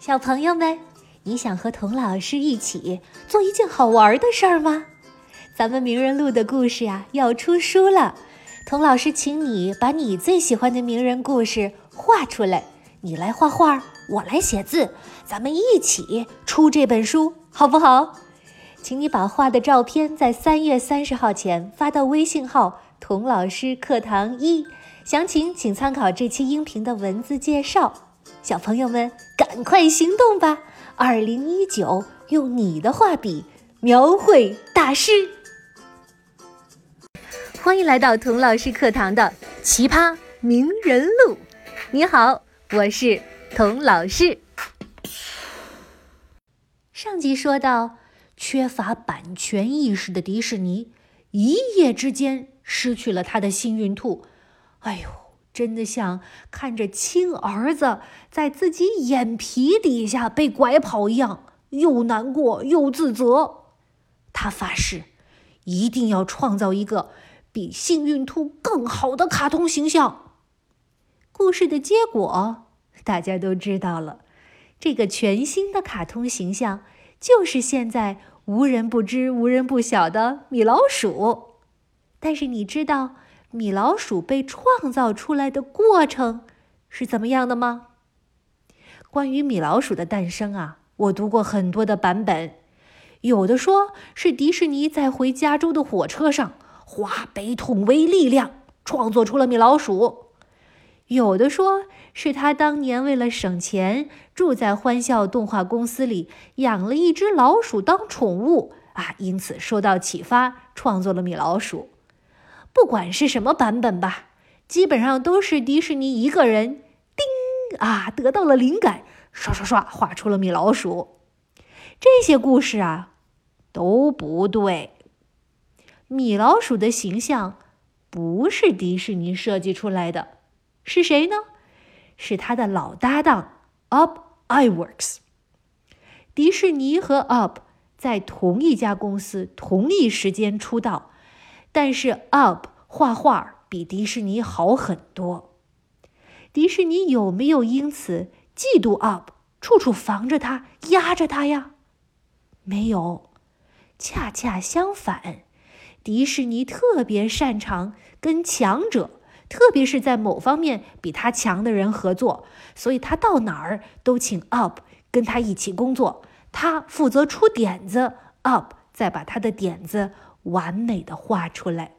小朋友们，你想和童老师一起做一件好玩的事儿吗？咱们名人录的故事呀要出书了，童老师请你把你最喜欢的名人故事画出来，你来画画，我来写字，咱们一起出这本书，好不好？请你把画的照片在三月三十号前发到微信号“童老师课堂一”，详情请参考这期音频的文字介绍。小朋友们，赶快行动吧！二零一九，用你的画笔描绘大师。欢迎来到童老师课堂的奇葩名人录。你好，我是童老师。上集说到，缺乏版权意识的迪士尼，一夜之间失去了他的幸运兔。哎呦！真的像看着亲儿子在自己眼皮底下被拐跑一样，又难过又自责。他发誓，一定要创造一个比幸运兔更好的卡通形象。故事的结果大家都知道了，这个全新的卡通形象就是现在无人不知、无人不晓的米老鼠。但是你知道？米老鼠被创造出来的过程是怎么样的吗？关于米老鼠的诞生啊，我读过很多的版本，有的说是迪士尼在回加州的火车上化悲痛为力量，创作出了米老鼠；有的说是他当年为了省钱，住在欢笑动画公司里养了一只老鼠当宠物啊，因此受到启发，创作了米老鼠。不管是什么版本吧，基本上都是迪士尼一个人，叮啊，得到了灵感，刷刷刷画出了米老鼠。这些故事啊都不对，米老鼠的形象不是迪士尼设计出来的，是谁呢？是他的老搭档 Up Iworks。迪士尼和 Up 在同一家公司，同一时间出道。但是，Up 画画比迪士尼好很多。迪士尼有没有因此嫉妒 Up，处处防着他、压着他呀？没有，恰恰相反，迪士尼特别擅长跟强者，特别是在某方面比他强的人合作，所以他到哪儿都请 Up 跟他一起工作。他负责出点子，Up 再把他的点子。完美的画出来。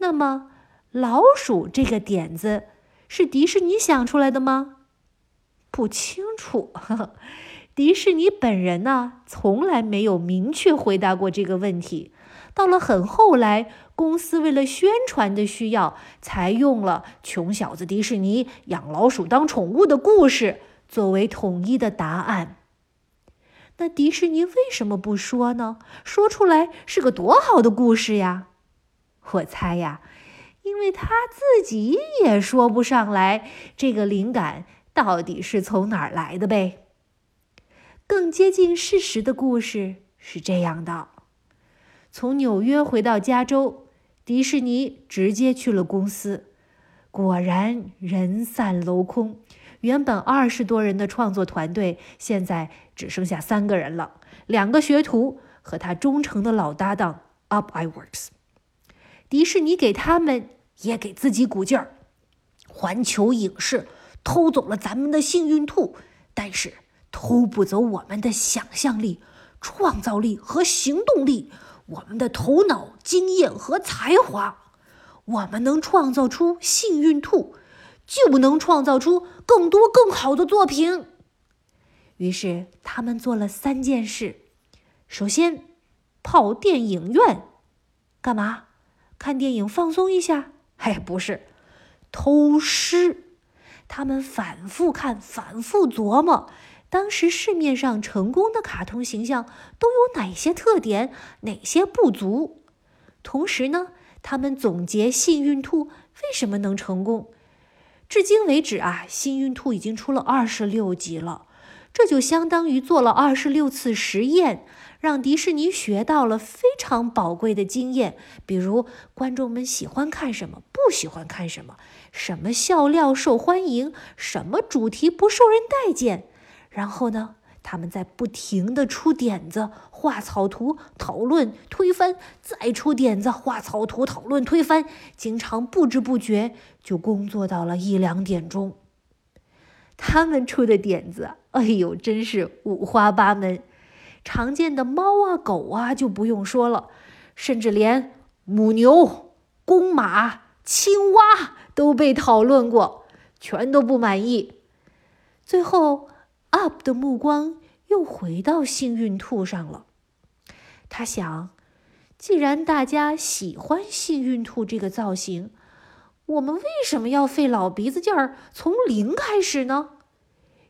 那么，老鼠这个点子是迪士尼想出来的吗？不清楚。迪士尼本人呢，从来没有明确回答过这个问题。到了很后来，公司为了宣传的需要，才用了“穷小子迪士尼养老鼠当宠物”的故事作为统一的答案。那迪士尼为什么不说呢？说出来是个多好的故事呀！我猜呀，因为他自己也说不上来这个灵感到底是从哪儿来的呗。更接近事实的故事是这样的：从纽约回到加州，迪士尼直接去了公司，果然人散楼空。原本二十多人的创作团队，现在只剩下三个人了：两个学徒和他忠诚的老搭档 Up Iworks。迪士尼给他们，也给自己鼓劲儿。环球影视偷走了咱们的幸运兔，但是偷不走我们的想象力、创造力和行动力，我们的头脑、经验和才华。我们能创造出幸运兔。就能创造出更多更好的作品。于是他们做了三件事：首先，泡电影院，干嘛？看电影放松一下？哎，不是，偷师。他们反复看，反复琢磨，当时市面上成功的卡通形象都有哪些特点，哪些不足。同时呢，他们总结幸运兔为什么能成功。至今为止啊，幸运兔已经出了二十六集了，这就相当于做了二十六次实验，让迪士尼学到了非常宝贵的经验。比如，观众们喜欢看什么，不喜欢看什么，什么笑料受欢迎，什么主题不受人待见，然后呢，他们在不停的出点子、画草图、讨论、推翻，再出点子、画草图、讨论、推翻，经常不知不觉就工作到了一两点钟。他们出的点子，哎呦，真是五花八门。常见的猫啊、狗啊就不用说了，甚至连母牛、公马、青蛙都被讨论过，全都不满意。最后，Up 的目光又回到幸运兔上了。他想，既然大家喜欢幸运兔这个造型，我们为什么要费老鼻子劲儿从零开始呢？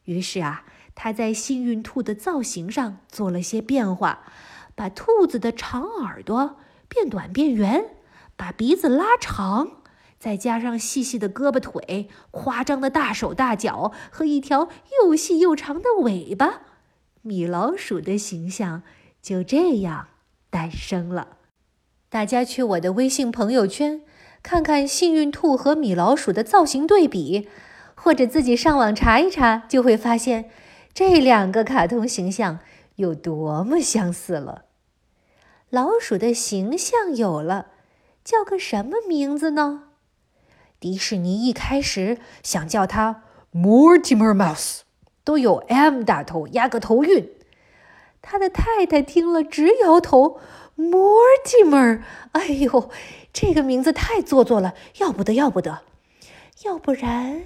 于是啊，他在幸运兔的造型上做了些变化，把兔子的长耳朵变短变圆，把鼻子拉长，再加上细细的胳膊腿、夸张的大手大脚和一条又细又长的尾巴，米老鼠的形象就这样诞生了。大家去我的微信朋友圈。看看幸运兔和米老鼠的造型对比，或者自己上网查一查，就会发现这两个卡通形象有多么相似了。老鼠的形象有了，叫个什么名字呢？迪士尼一开始想叫它 Mortimer Mouse，都有 M 打头，压个头韵。他的太太听了直摇头，Mortimer，哎呦！这个名字太做作了，要不得，要不得。要不然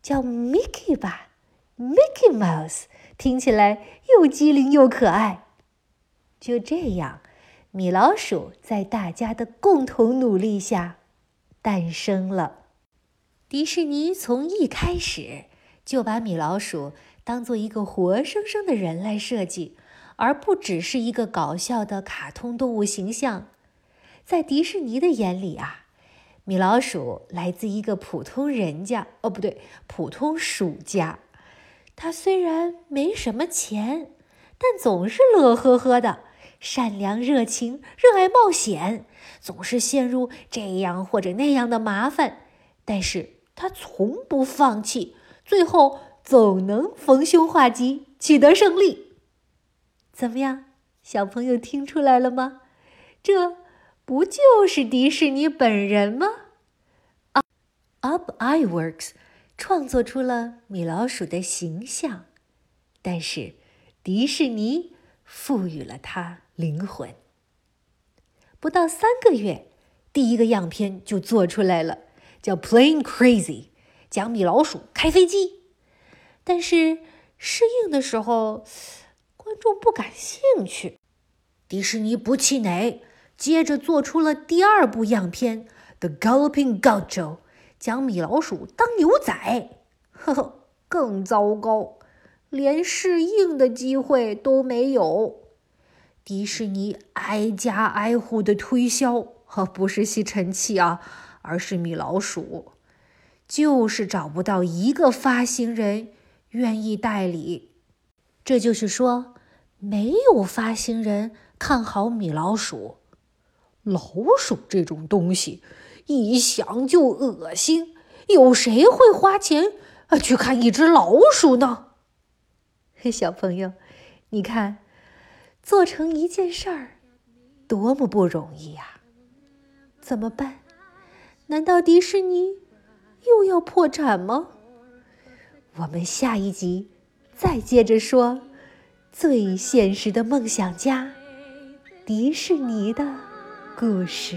叫 Mickey 吧，Mickey Mouse 听起来又机灵又可爱。就这样，米老鼠在大家的共同努力下诞生了。迪士尼从一开始就把米老鼠当做一个活生生的人来设计，而不只是一个搞笑的卡通动物形象。在迪士尼的眼里啊，米老鼠来自一个普通人家，哦，不对，普通鼠家。他虽然没什么钱，但总是乐呵呵的，善良、热情、热爱冒险，总是陷入这样或者那样的麻烦，但是他从不放弃，最后总能逢凶化吉，取得胜利。怎么样，小朋友听出来了吗？这。不就是迪士尼本人吗？Up Iworks 创作出了米老鼠的形象，但是迪士尼赋予了它灵魂。不到三个月，第一个样片就做出来了，叫《Plane Crazy》，讲米老鼠开飞机。但是试映的时候，观众不感兴趣。迪士尼不气馁。接着做出了第二部样片《The Galloping Gaucho》，讲米老鼠当牛仔，呵呵，更糟糕，连试映的机会都没有。迪士尼挨家挨户的推销，呵，不是吸尘器啊，而是米老鼠，就是找不到一个发行人愿意代理。这就是说，没有发行人看好米老鼠。老鼠这种东西，一想就恶心，有谁会花钱啊去看一只老鼠呢？小朋友，你看，做成一件事儿，多么不容易呀！怎么办？难道迪士尼又要破产吗？我们下一集再接着说最现实的梦想家——迪士尼的。故事。